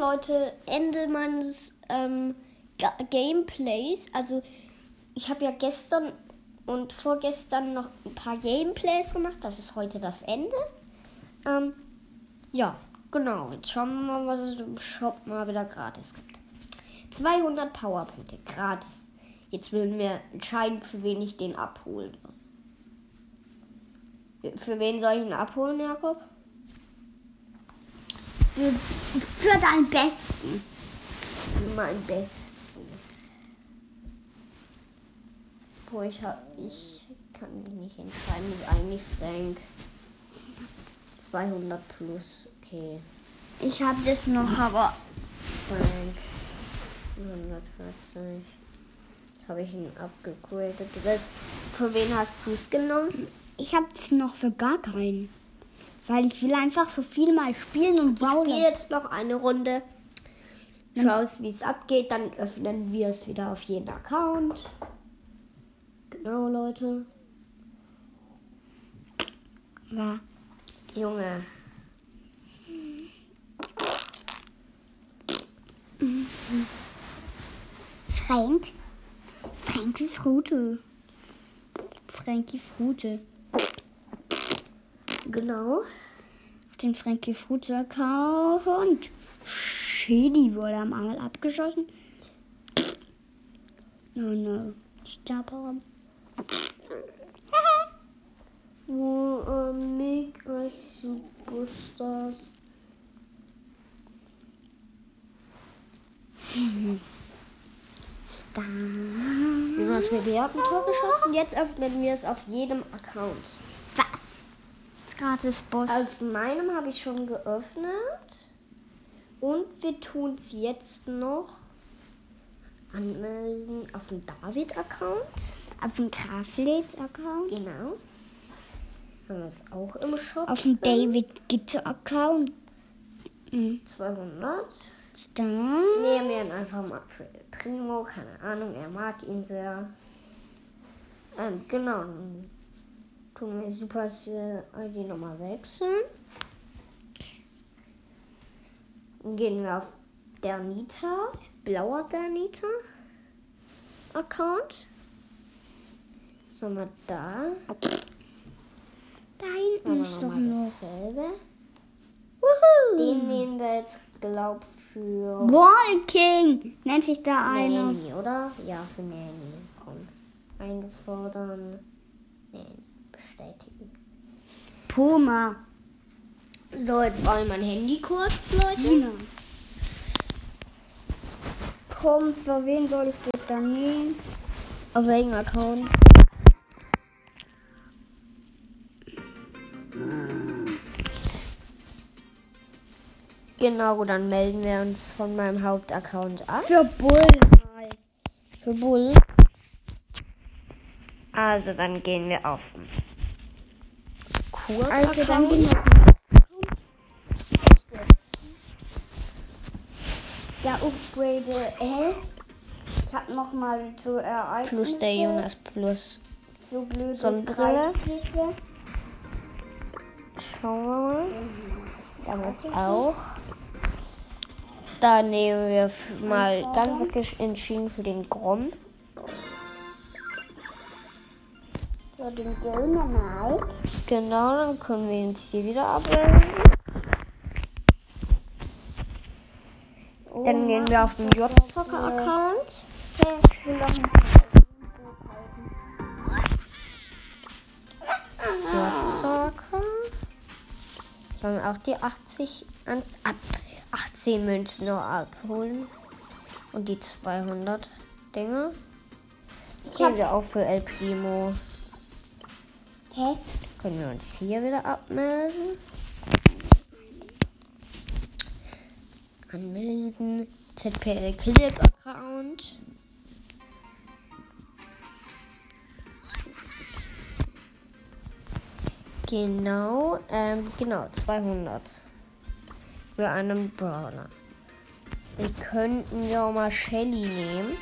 Leute, Ende meines ähm, Ga Gameplays. Also, ich habe ja gestern und vorgestern noch ein paar Gameplays gemacht. Das ist heute das Ende. Ähm, ja, genau. Jetzt schauen wir mal, was es im Shop mal wieder gratis gibt. 200 Powerpunkte gratis. Jetzt würden wir entscheiden, für wen ich den abholen. Für wen soll ich ihn abholen, Jakob? Für, deinen Besten. Für meinen Besten. Boah, ich, hab, ich kann mich nicht entscheiden. Ist eigentlich Frank. 200 plus, okay. Ich habe das noch, aber Frank. 140. Jetzt habe ich ihn abgegradet. Für wen hast du es genommen? ich habe es noch für gar keinen. Weil ich will einfach so viel mal spielen und Ich spiele bauen. jetzt noch eine Runde. Schaust, wie es abgeht. Dann öffnen wir es wieder auf jeden Account. Genau, Leute. Ja. Junge. Frank. Frankie Frute. Frankie Frute. Genau. Auf den Frankie Frute Account. Shady wurde am Arm abgeschossen. No, no. Star Power. Wo ähm, Mega Superstars. Star. Jonas BB hat ein Tor geschossen. Jetzt öffnen wir es auf jedem Account. Was? Das gratis Boss. Auf meinem habe ich schon geöffnet. Und wir tun es jetzt noch anmelden auf dem David-Account. auf dem Graflet-Account. Genau. Haben wir es auch im Shop. Auf dem. David Gitter-Account. Mhm. 200. Star. Nehmen wir ihn einfach mal für Primo. Keine Ahnung, er mag ihn sehr. Ähm, genau. Tun wir Supercell ID nochmal wechseln. Dann gehen wir auf der Nita, blauer der Nita Account. So, mal da. Da hinten Aber ist doch noch. dasselbe. Wuhu. Den nehmen wir jetzt, glaub für Walking nennt sich da einer. Nanny, oder? Ja, für Nanny. Komm. Einfordern. Nanny. Bestätigen. Puma. So, jetzt brauche ich mein Handy kurz, Leute. Tina. Komm, für wen soll ich das dann nehmen? Auf welchem Account? Genau, dann melden wir uns von meinem Hauptaccount ab. Für Bull mal. Für Bull. Also, dann gehen wir auf den Also dann gehen wir Der Upgrade L. Ich hab noch mal so Ereignisse. Plus der Jonas Plus. So blöde Sonnenbrille. Schauen wir mal. Da haben wir es auch. Da nehmen wir mal ganz entschieden für den Grom. So den Dynamite. Genau, dann können wir uns hier wieder abwählen. Dann gehen wir auf den J-Zocker-Account. Ich will noch ein J-Zocker. Sollen wir auch die 80 an, ab 18 Münzen noch abholen. Und die 200 Dinge. Gehen wir auch für El Primo. Hä? Können wir uns hier wieder abmelden. Anmelden. ZPL Clip Account. Genau, ähm, genau, 200. Für einen Brawler. Wir könnten ja auch mal Shelly nehmen.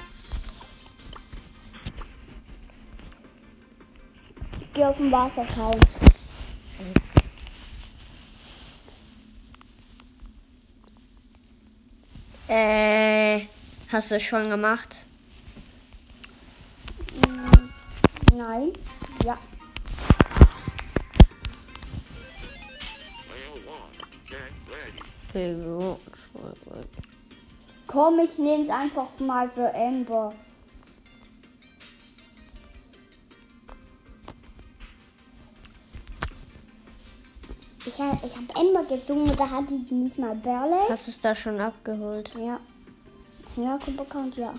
Gehe auf den Wasser-Account. Äh, hast du schon gemacht? Nein. Ja. Komm, ich nehme es einfach mal für Amber. Ich habe ich hab Amber gesungen, da hatte ich nicht mal Bärle. Hast du es da schon abgeholt? Ja. Ja, kommt bekannt, ja.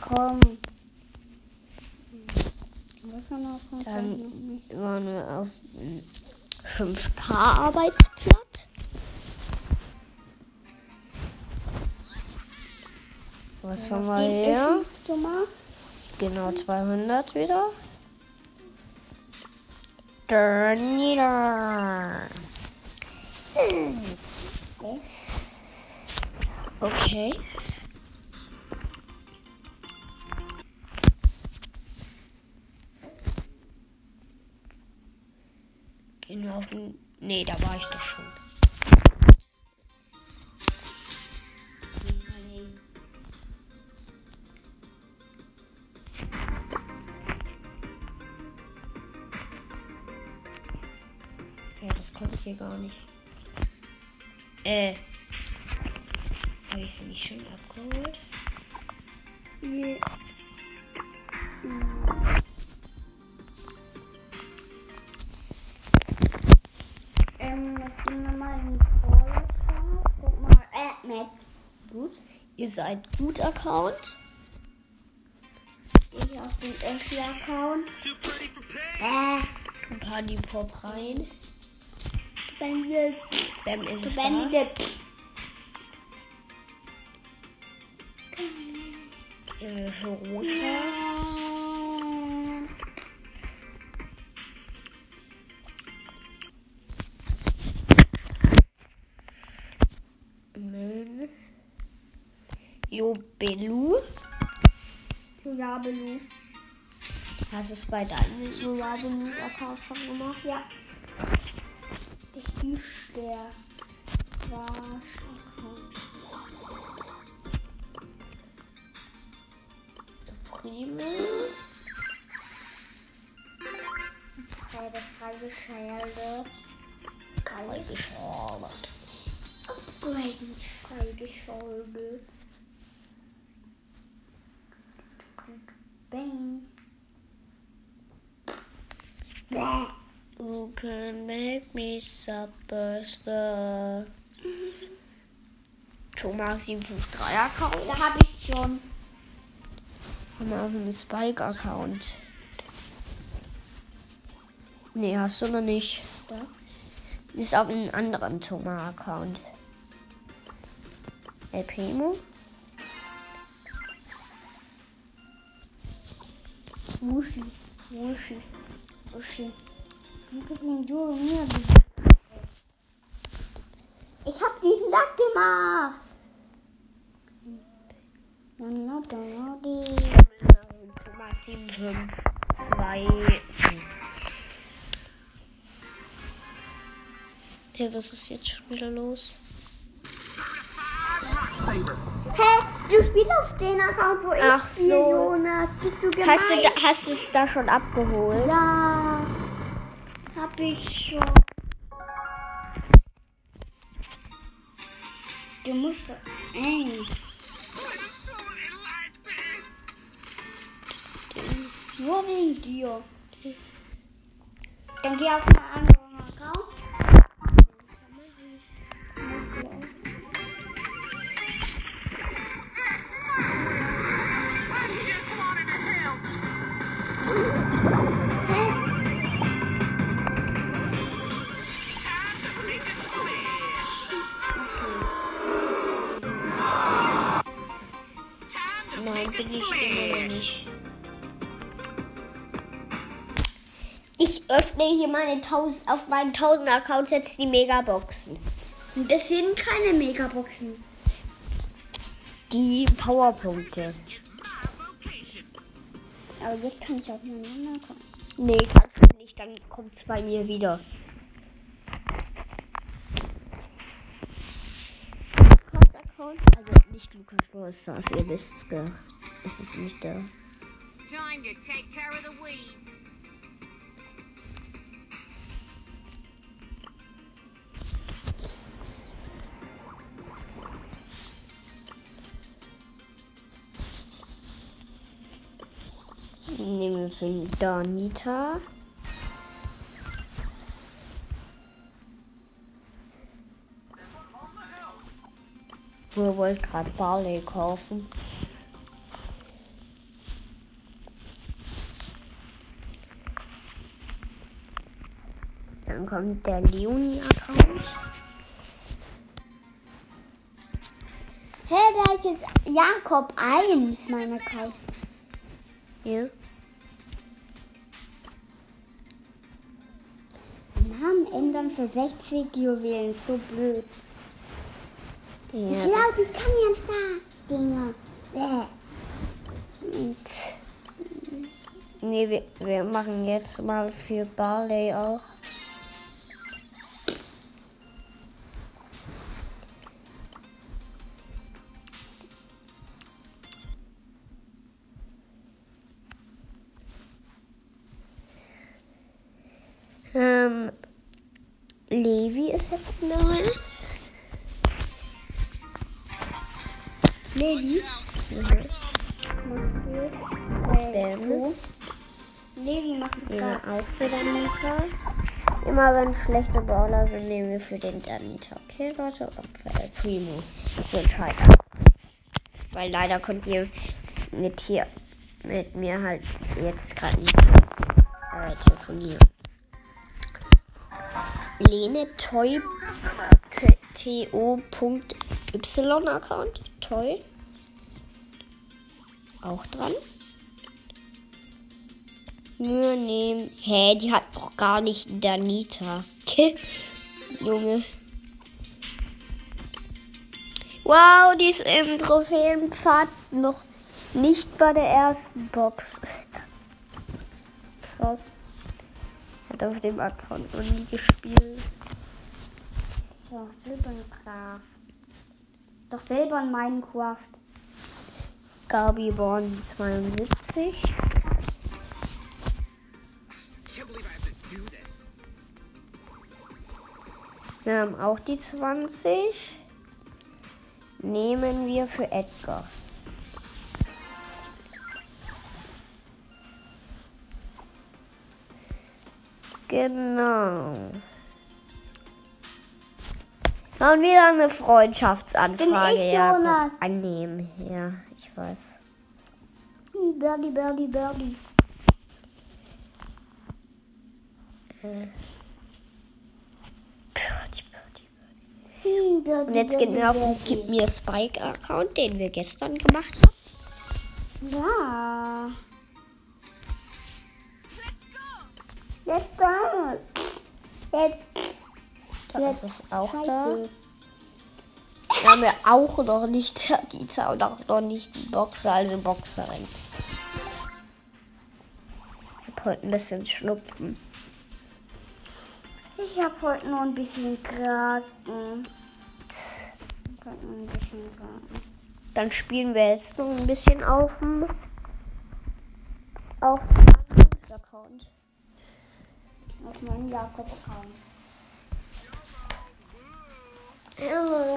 Komm. Was haben wir auf dem Dann waren wir auf dem 5K-Arbeitsplatz. Was haben wir hier? Genau 200 wieder. Wieder. Okay. Okay. Gehen wir auf den. Nee, da war ich doch schon. Gar nicht. Äh. Habe ich sie nicht schon abgeholt? Nee. Ähm, jetzt gehen wir mal in die Vorlage. Guck mal. Äh, Mac. Gut. Ihr seid gut Account. Ich auf den Öffi-Account. Äh, Ein paar die Pop rein. Beendet. Bam ist da. Beendet. Äh, Rosa. Jo, Belu. Ja, Belu. Hast du es bei deinem Jubelu-Account schon gemacht? Ja. Ist der Wasch-Account. Prima. Bei der Freigeschaltet. Freigeschaltet. Upgrades freigeschaltet. Can make me superstar. Thomas 753 Account. Da habe ich schon. Und auf dem Spike-Account. Nee, hast du noch nicht. Da. Ist auf einem anderen Thomas-Account. El Primo? Muschi. Muschi. Muschi. Ich hab diesen Sack gemacht. Die. Thomas 752. Ja, was ist jetzt schon wieder los? Hä? Du spielst auf den Account, wo ich Ach spiele, so. Jonas. Bist du gemein? Hast du, da, hast du es da schon abgeholt? Ja. Hab ich schon. Du musst eins. Nur wegen dir. Dann geh auf einen anderen bin ich. Ich öffne hier meine 1000, auf meinen 1000 Accounts jetzt die Megaboxen. Das sind keine Megaboxen. Die Powerpunkte. Aber jetzt kann ich auf meinen anderen Account. Nee, kannst du nicht, dann kommt's bei mir wieder. Account. Also nicht Lukas Brawl Stars, ihr wisst's, Es ist nicht der. Time to take care of the weeds. Nehmen wir für Danita. Wir wollten gerade Barley kaufen. Dann kommt der Leonie-Account. Hä, hey, da ist jetzt Jakob 1, mein Account. Hier. Namen ändern für 60 Juwelen, so blöd. Ja. Ich glaube, ich kann jetzt da Dinge. Äh. Nee, wir, wir machen jetzt mal für Barley auch. Ähm, Levi ist jetzt neu. Levi. Mhm. Levi macht es ja, auch für Danita. Immer wenn schlechte Brawler sind, nehmen wir für den Danita. Okay, Leute, und für El Primo. So Entscheider. Weil leider könnt ihr mit hier mit mir halt jetzt gerade nicht äh, telefonieren. Lene Toy to.y Account. Toll. Auch dran. Mühe nehmen. Hä, die hat doch gar nicht Danita. Junge. Wow, die ist im Trophäenpfad noch nicht bei der ersten Box. Krass hat auf dem Account noch nie gespielt. So, Silbergraf. Doch selber in Minecraft. Gabi Born 72. Wir haben auch die 20. Nehmen wir für Edgar. Genau. Und wieder eine Freundschaftsanfrage Bin ich, Jonas. annehmen. Ja, ich weiß. Birdie, Birdie, Birdie. Birdie, Birdie, Birdie. Und jetzt gehen wir auf Gib mir Spike-Account, den wir gestern gemacht haben. Ja. Let's go. Jetzt. Das ist auch Scheiße. da. Wir haben ja auch noch nicht Gita und auch noch nicht die Boxer, also Boxerin. Ich habe heute ein bisschen Schnupfen. Ich habe heute noch ein bisschen Kraken. Dann spielen wir jetzt noch ein bisschen auf dem auf dem Account auf meinen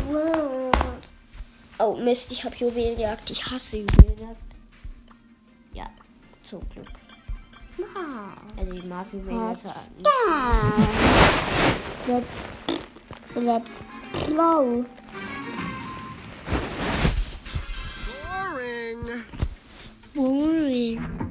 World. Oh Mist, ich habe Juwelenjagd. Ich hasse Juwelenjagd. Ja, zum Glück. Ah. Also ich mag Juwelenjagd nicht. Ja. Let's, let's go. Boring. Boring.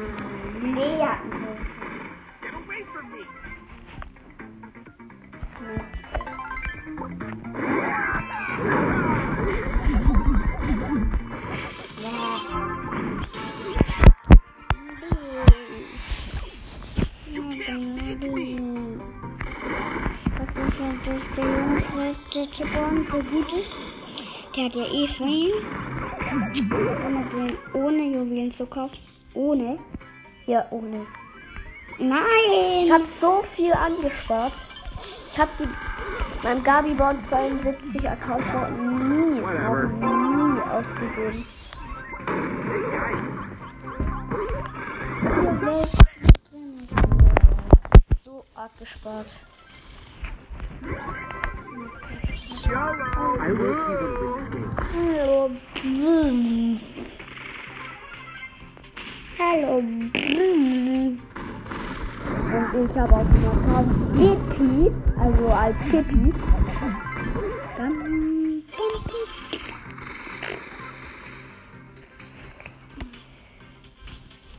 Chipon so gut ist. Der hat ja eh Feuer. Ohne, ohne Juwelen zu kaufen. Ohne. Ja, ohne. Nein! Ich habe so viel angespart. Ich habe die meinem Gabiborn 72 Account noch nie, noch nie ausgegeben. So arg gespart. I will. Hallo. Hallo. Hm. Und ich habe dem Account Pippi, also als Pippi.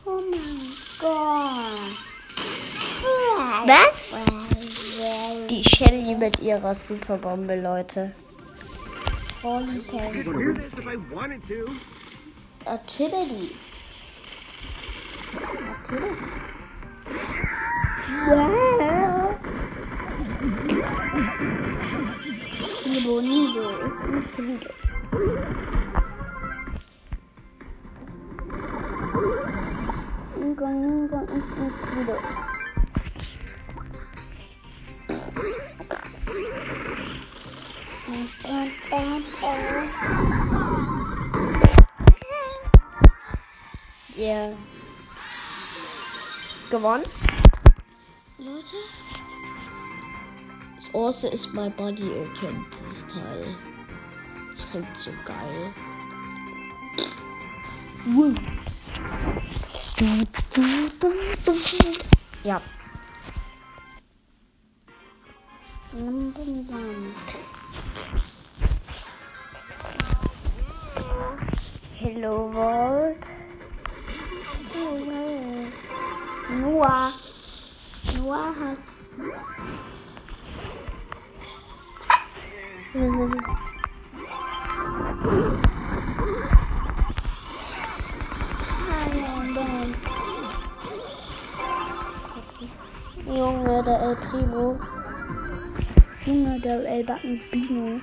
Oh mein Gott. Was? Die Shelly mit ihrer Superbombe, Leute. Holy I could do this if I wanted to. Natürlich. Wow. Nido, Nido ist nicht Nido. Nido, Yeah. Gewonnen. Leute, Das Orse ist my body, ihr kennt das Teil. Das klingt so geil. Ja. Hello World. Noah. Noah hat. Junge, der El Primo. Junge, der El Bino.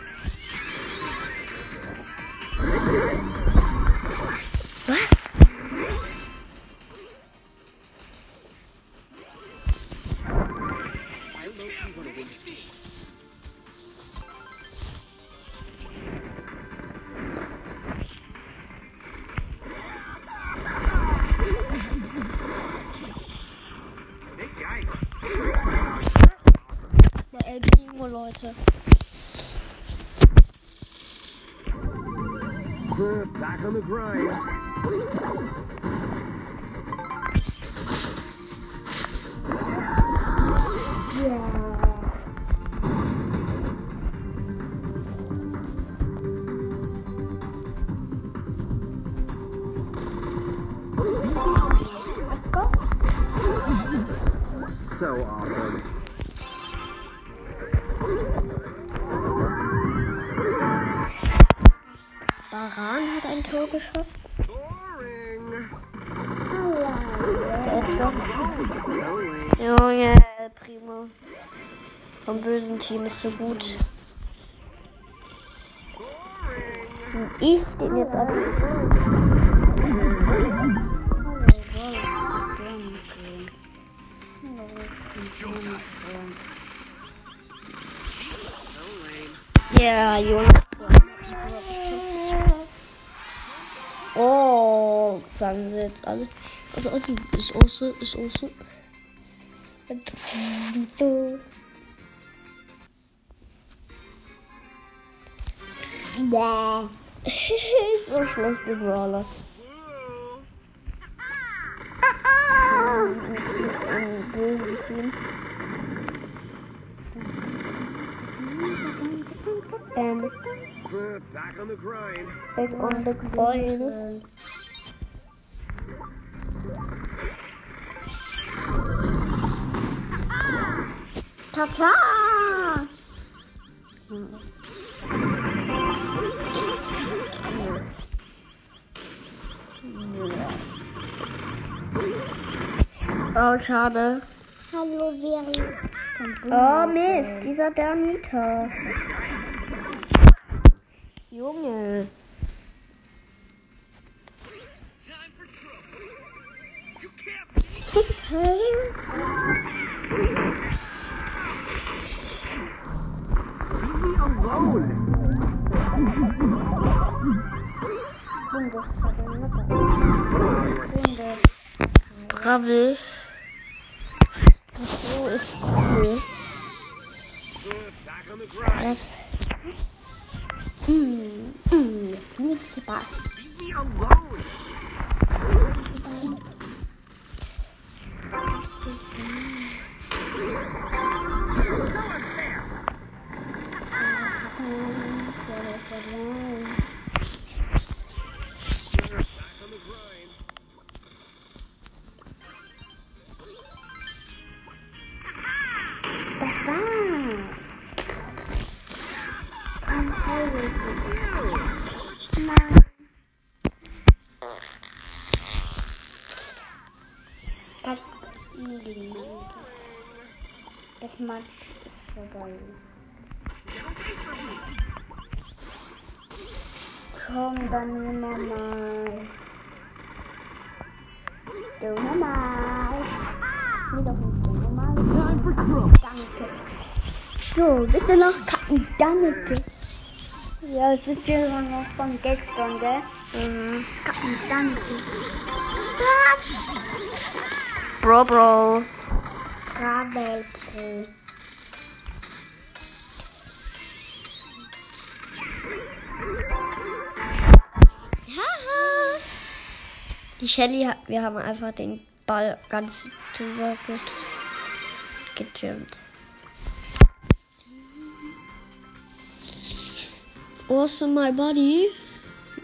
Leute. Back on the grind. Vom bösen Team ist so gut. Und ich den jetzt ab. Ja, Jonas. Oh, sagen sie jetzt alle. Ist Osse? Ist Osse? Ist Osse? so schlechte Brawler. Ähm, Back on the grind. back on the grind. Tata! Oh, schade. Hallo, Veri. Oh Mist, dieser der Anita. Junge. Time for trouble. You can't leave me alone. Gravel. So ist cool. Back on the grind. Das. Hm, hm, nicht Spaß. Leave me alone. Das Match ist vorbei. Komm, dann nur nochmal. Du nochmal. Nee, doch nicht du nochmal. Danke. So, bitte noch kacken. Danke. Ja, es ist ja noch von gestern, gell? Mhm. Kacken, danke. Bro, Bro. Gravel Pro. Die Shelly hat, wir haben einfach den Ball ganz drüber get getrimmt. Awesome, my body.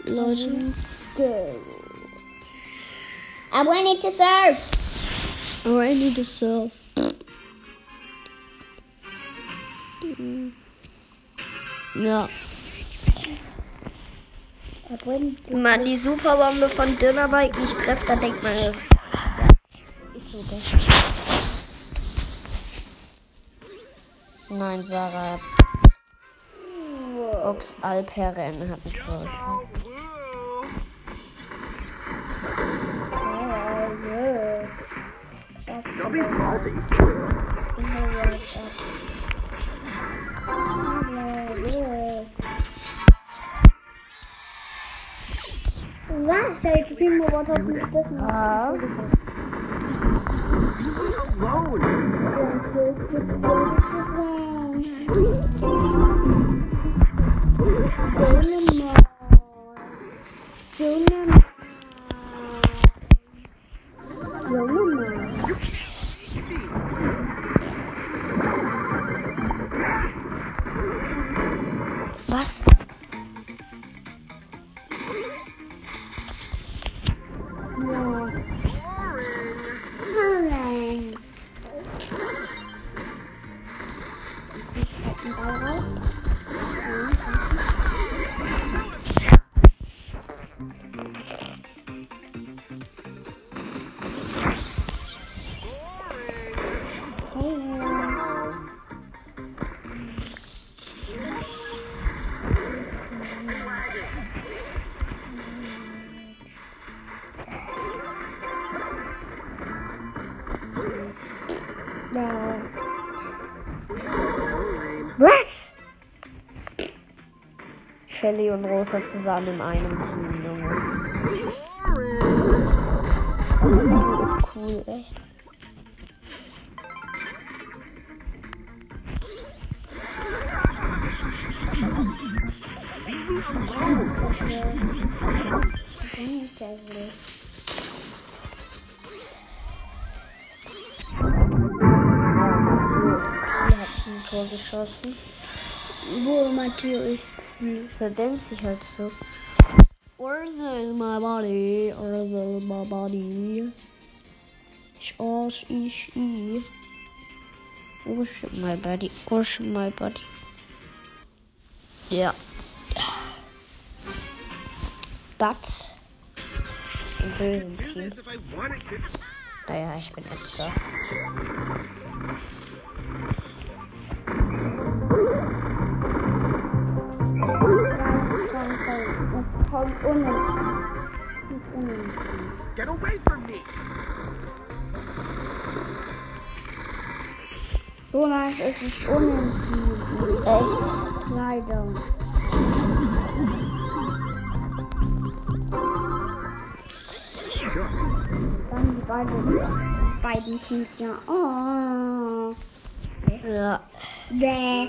Leute. Good. I wanted to serve. Oh, I need to serve. Ja. Wenn man die Superbombe von Dönerbike nicht trifft, dann denkt man, das ist so das. Nein, Sarah. Ox Alperen hat mich voll. Be salty. Was? Ja, ich bin mir was hat nicht das Ja. Alone. Shelly und Rosa zusammen in einem Team, Junge. Das ist cool, ey. Hier hat ein Tor geschossen. Wo Matteo ist. So sich halt so. Where's my body? Where's my body? Ich arsch, ich, ich. Where's my body? Where's my body? Ja. But. Im bösen Team. wanted to. Naja, ich bin Edgar. Komm, unentschieden. Get away from me! Jonas, es ist unentschieden. Echt? Leider. Dann die beiden, beiden Teams ja. Oh. Ja. Bäh.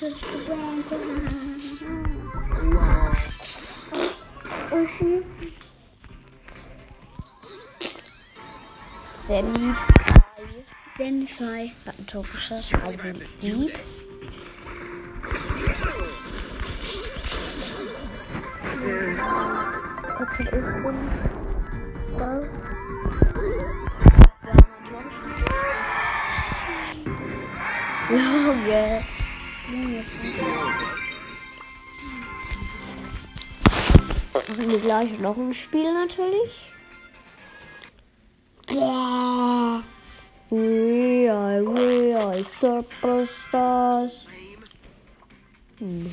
Sammy Senfei. hat ein Tor geschossen, also lieb. Trotzdem ich bin. Wow. Junge. Machen wir gleich noch ein Spiel natürlich. We are, we are superstars. Hm.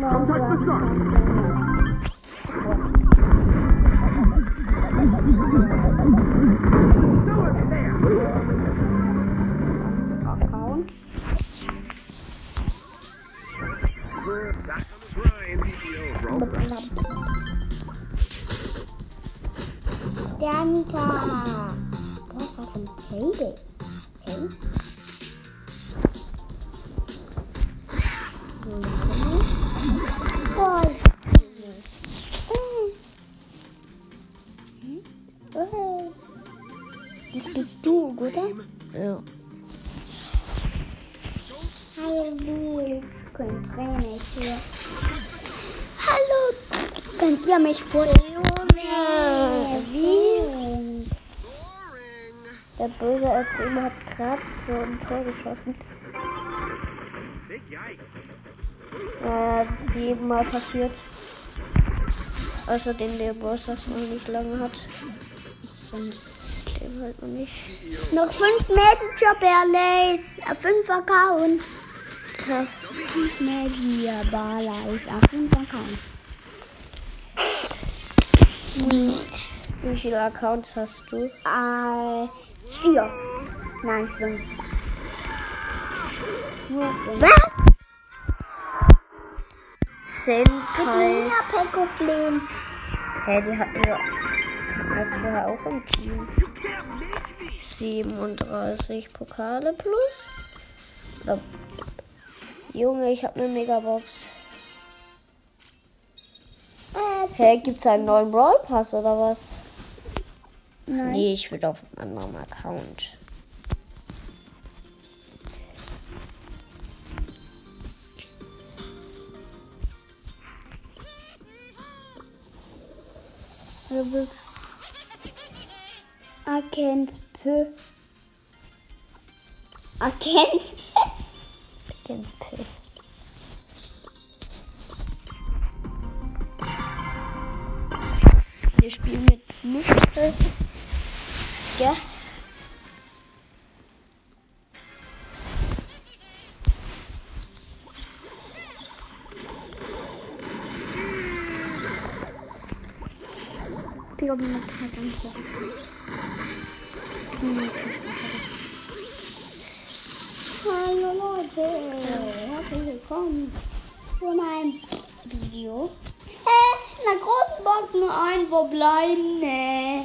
Don't touch the scarf! Do it there! Kauen. Back on the grind. Yo, bro. Danta. Das war von Table. Okay. Du, oder? Ja. Hallo? Hallo. Könnt ihr mich vor Wie? Der böse Primo hat gerade so ein Tor geschossen. Yikes. Äh, das ist jedem Mal passiert. Außerdem der Boss das noch nicht lange hat. Sonst dem halt noch nicht. Noch fünf Mädchen Barleys. Auf fünf Account. Fünf Mädchen Barleys. Auf fünf Account. Wie viele Accounts hast du? Äh, vier. Nein, fünf. Was? Senpai. Ja, Peko Flame. Hä, die hatten wir auch im Team. 37 Pokale plus. Junge, ich habe eine Megabox. Hä, gibt's einen neuen Brawl Pass oder was? Nein. Nee, ich will auf einem anderen Account. Erkennt P. Erkennt. Den Pill. Wir spielen mit Muskel. Ja. Pick up mit danke. Hallo Leute, herzlich willkommen zu meinem Video. Äh, in der großen Box nur ein, wo bleiben? Nee.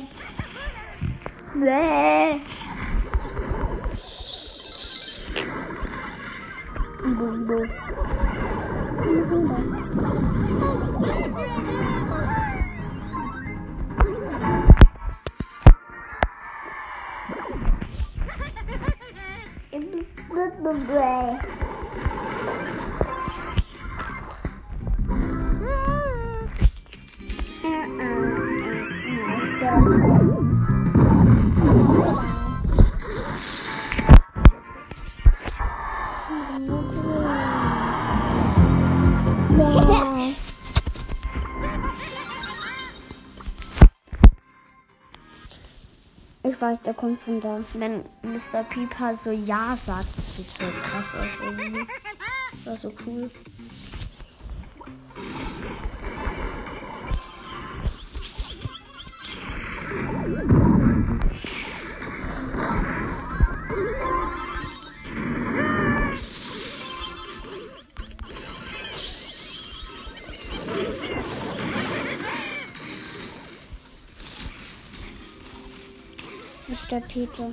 Nee. Boom, boom. Ich weiß, der kommt von da. Wenn Mr. Pieper so Ja sagt, das sieht so krass aus irgendwie. War so cool. der Peter.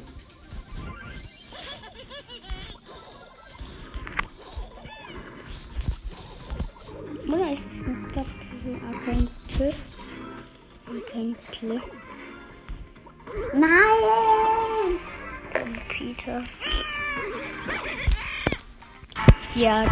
Oder ist ein Platz diesen Agentel? Agentel. Nein! Peter. Ja,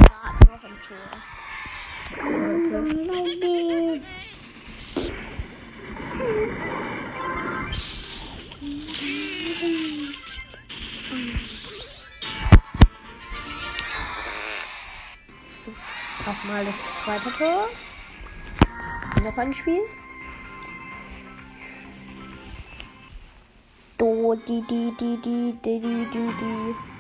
Woche noch ein Spiel. Do, di, di, di, di, di, di, di.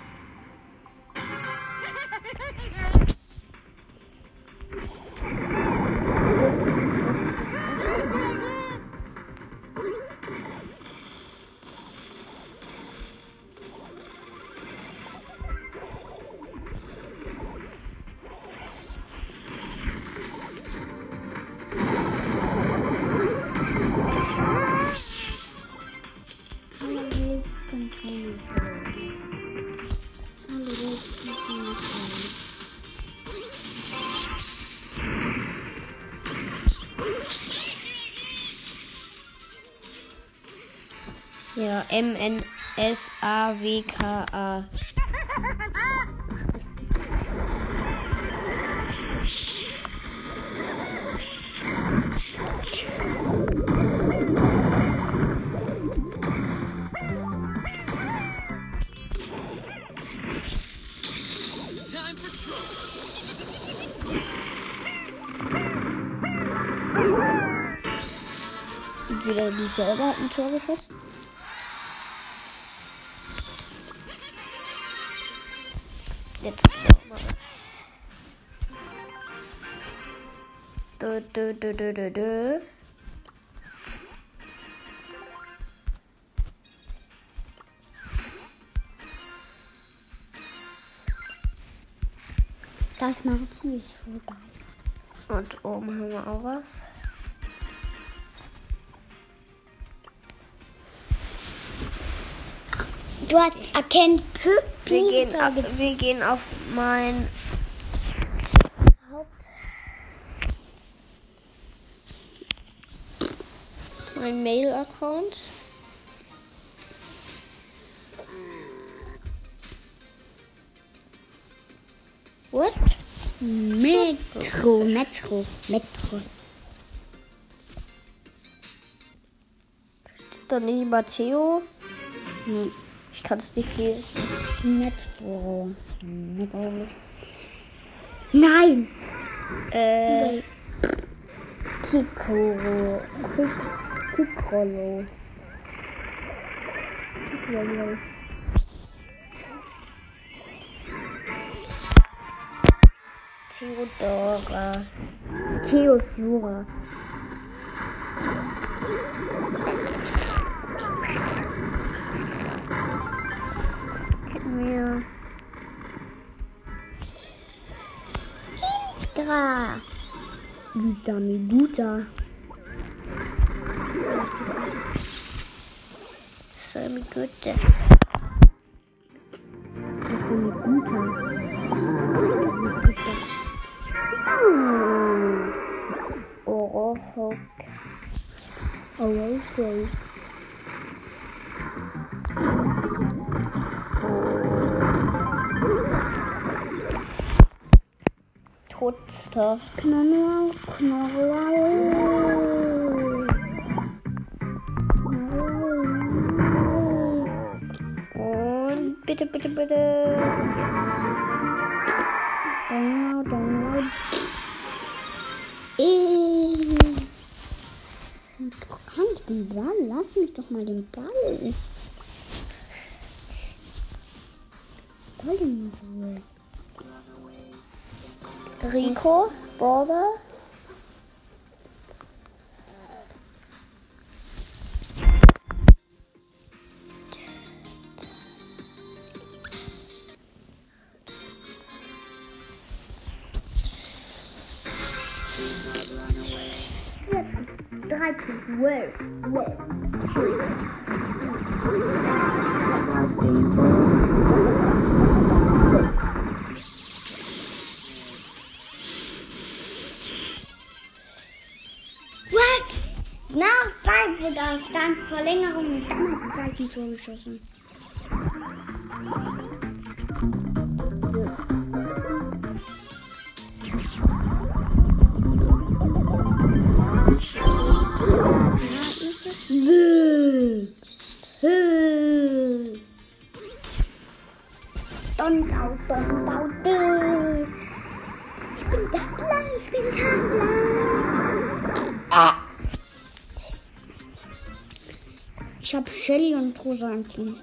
M-N-S-A-W-K-A. wieder die selber hat ein Tor geschossen. Dö, dö, dö, dö, dö. Das macht nicht vorbei. Und oben haben wir auch was. Du hast erkennt Wir gehen, auf, wir gehen auf mein Haupt. Mein Mail-Account. What? Metro, Metro, Metro. Dann nicht Matteo. Nee, Ich kann es nicht lesen. Metro. Metro. Nein! Äh, Kikoro. Kik- Piccolo. Piccolo. Theodora. Theodora. mir. Hydra. Vitamin Duda. Gottes. Mich doch mal den Ball. Ball. Rico, Borber. Dreizehn. Zwölf. What? Nach Ballwiderstand, Verlängerung und dann hat er gleich ein Tor geschossen. Shelly und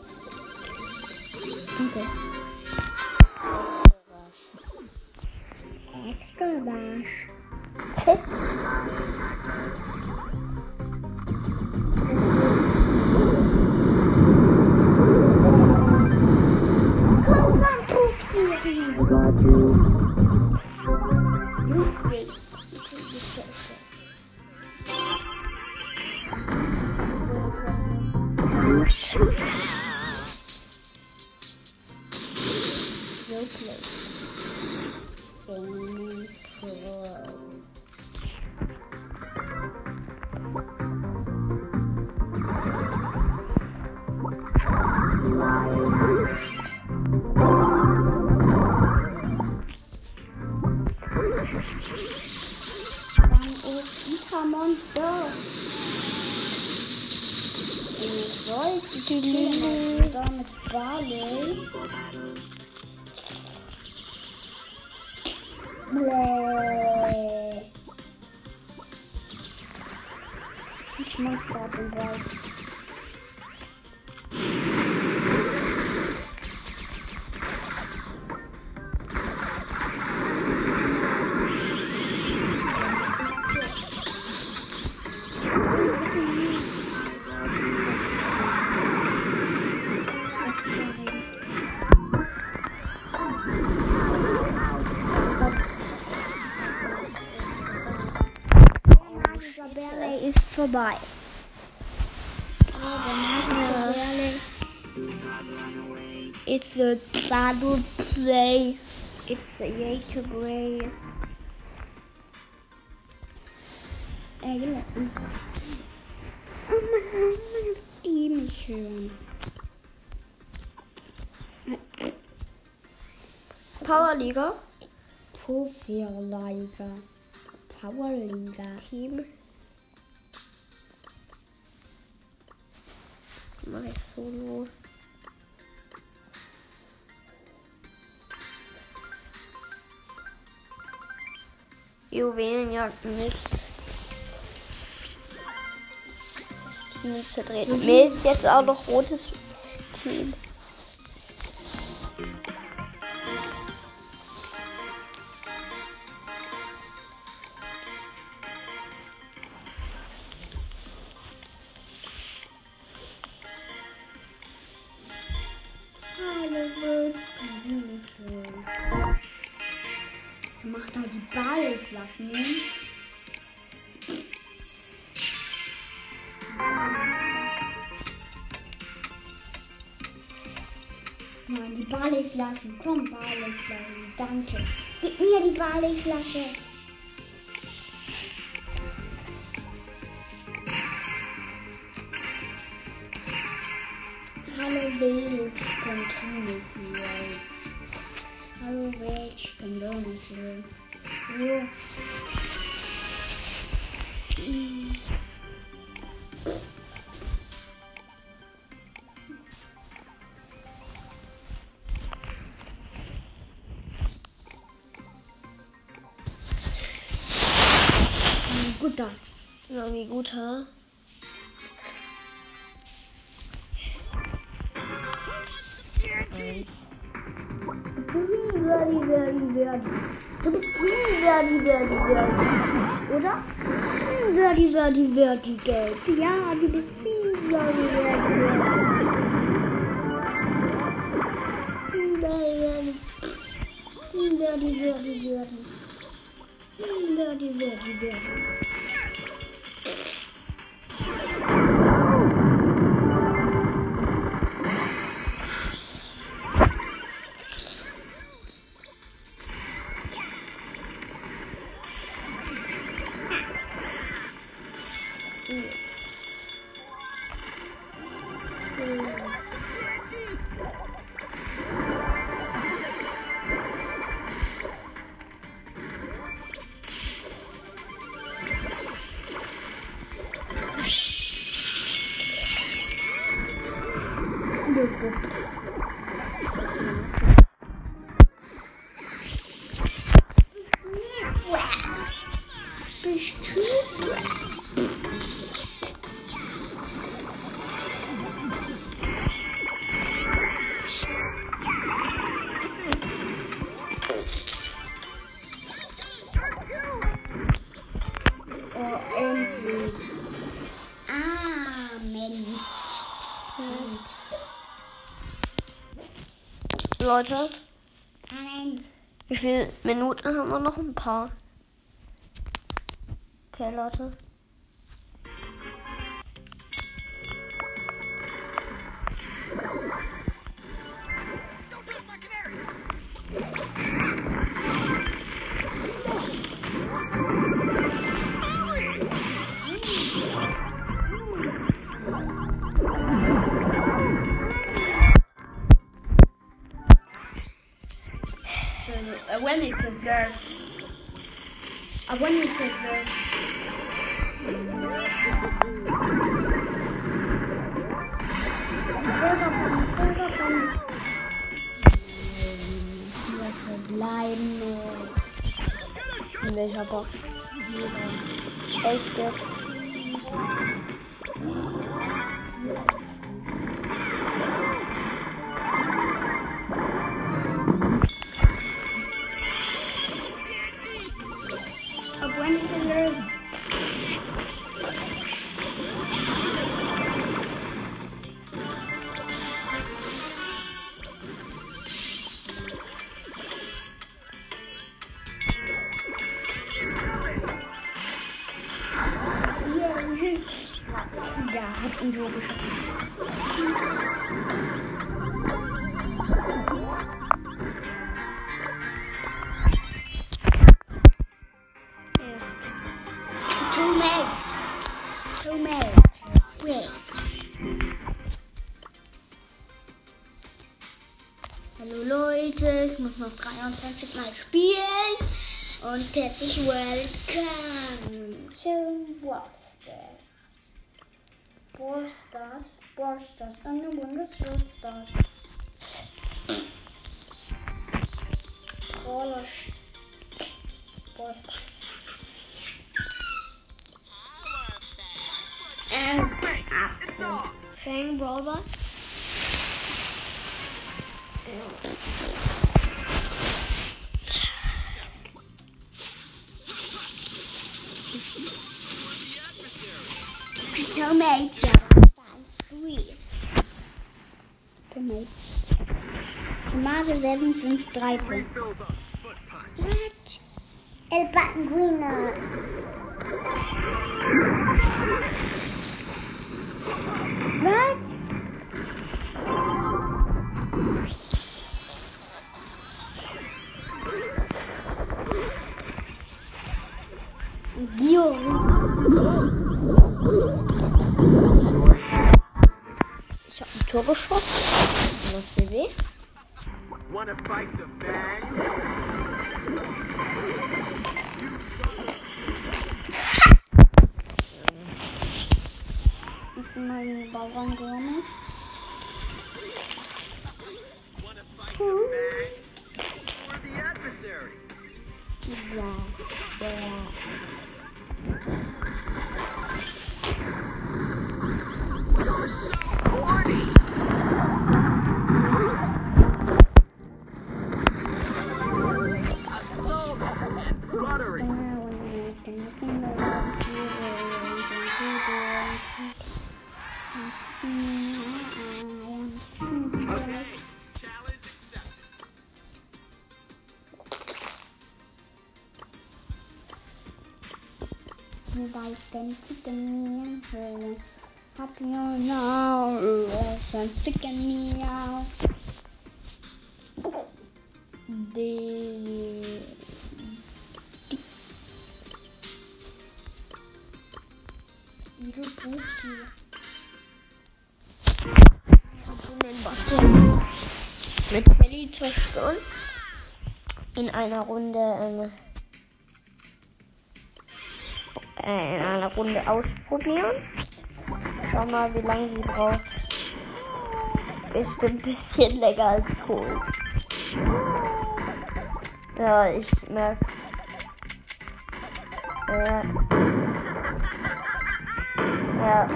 Opa Monster. Ich wollte die Lille da mit Barley. Bläh. Ich Monster vorbei. Oh, der Magiker Bärley. It's a battle play. It's a Jacob ja. Oh Mann, die mich hören. Powerliga. Profiliga. Powerliga. Team. Mach ich solo. Juwelenjagd Mist. Team zerdreht. Mist, jetzt auch noch rotes Team. Barleyflaschen. Komm, Barleyflaschen. Danke. Gib mir die Barleyflasche. Verdi, Verdi, Geld. Ja, du bist wie Verdi, Verdi, Verdi. Wie Verdi, Verdi. Wie Leute, Eins. wie viele Minuten haben wir noch? Ein paar. Okay, Leute. When it deserves. Uh, when it deserves. Bleiben. In welcher Box? Echt jetzt? Noch 23 Mal spielen. Und herzlich willkommen zu Wallstars. Wallstars, Wallstars, eine Bundeswallstars. Brawler. Wallstars. And Fang Brawler. 753. Refills on foot punch. What? El button Okay. Challenge accepted. You guys can I'm happy or now. I'm. The In einer Runde ähm, äh, in einer Runde ausprobieren. Schau mal, wie lange sie braucht. Bestimmt ein bisschen länger als Kohl. Ja, ich merk's. Ja. Ja,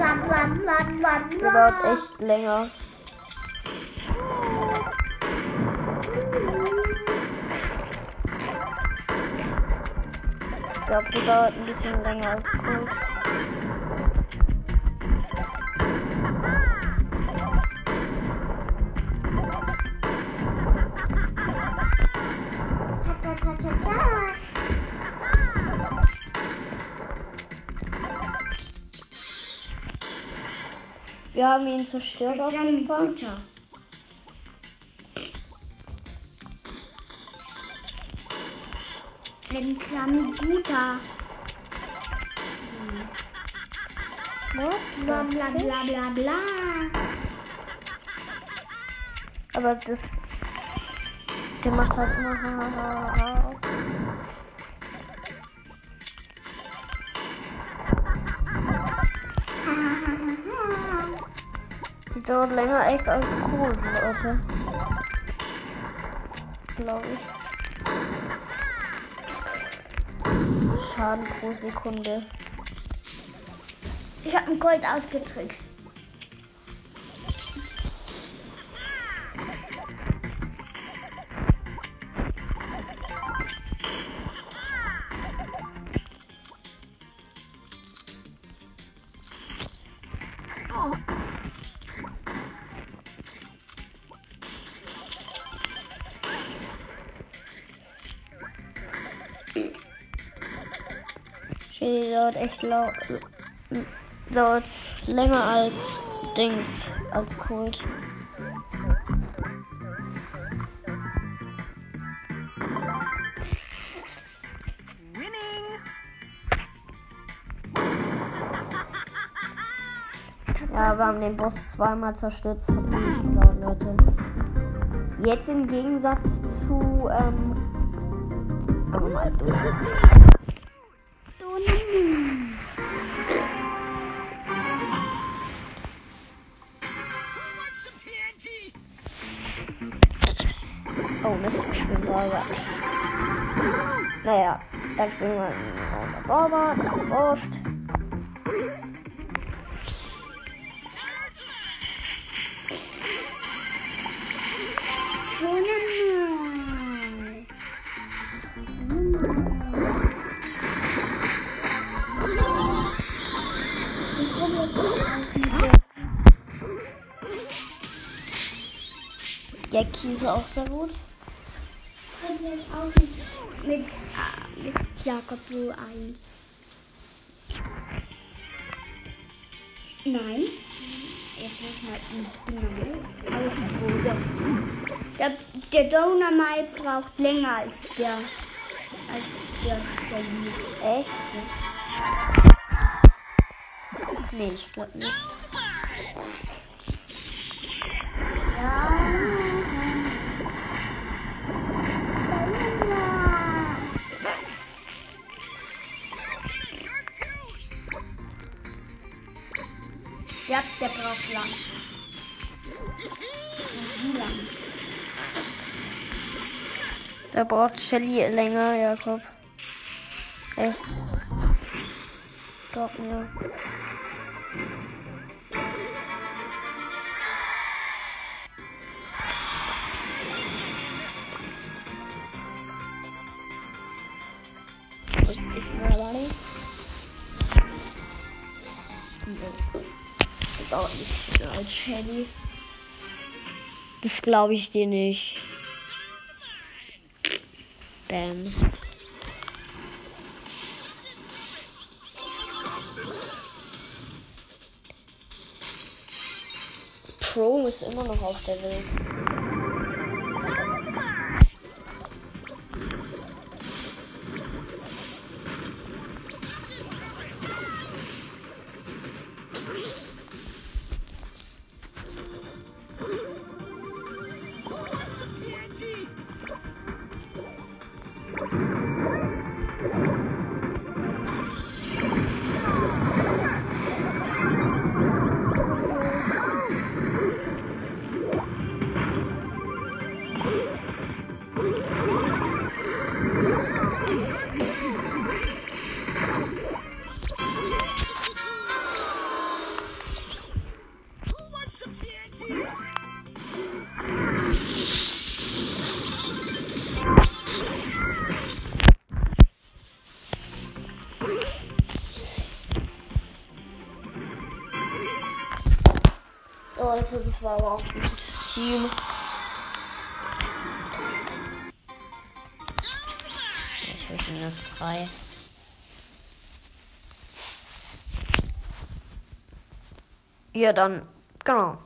die dauert echt länger. Glaube, die dauert ein bisschen länger als ta. Wir haben ihn zerstört auf jeden Fall. Ein Klamiguta. Bla bla bla bla bla. Aber das. Der macht halt immer. Die dauert länger echt als cool, Leute. Glaube ich. Schaden pro Sekunde. Ich habe ein Gold ausgetrickst. Dauert länger als Dings, als Cold. Ja, wir haben den Boss zweimal zerstört. Das hat ewig gedauert, Leute. Jetzt im Gegensatz zu, ähm, aber mal durch. Oh Mist, ich bin da, ja. Naja, dann spielen wir einen Robber, ist mir wurscht. Der Kies auch sehr gut. Mit, äh, mit Jakob Blue 1. Nein. Jetzt muss halt ein Dynamit ausprobieren. Der, der Dynamite braucht länger als der, als der Stabil. Echt? Nee, ich glaube nicht. Da braucht Shelly länger, Jakob. Echt. Glaub mir. Was ist mal lang? Das dauert nicht länger als Shelly. Das glaube ich dir nicht. Bam. Pro ist immer noch auf der Welt. Also das war aber auch ein gutes Team. Natürlich minus 3. Ja, dann, genau.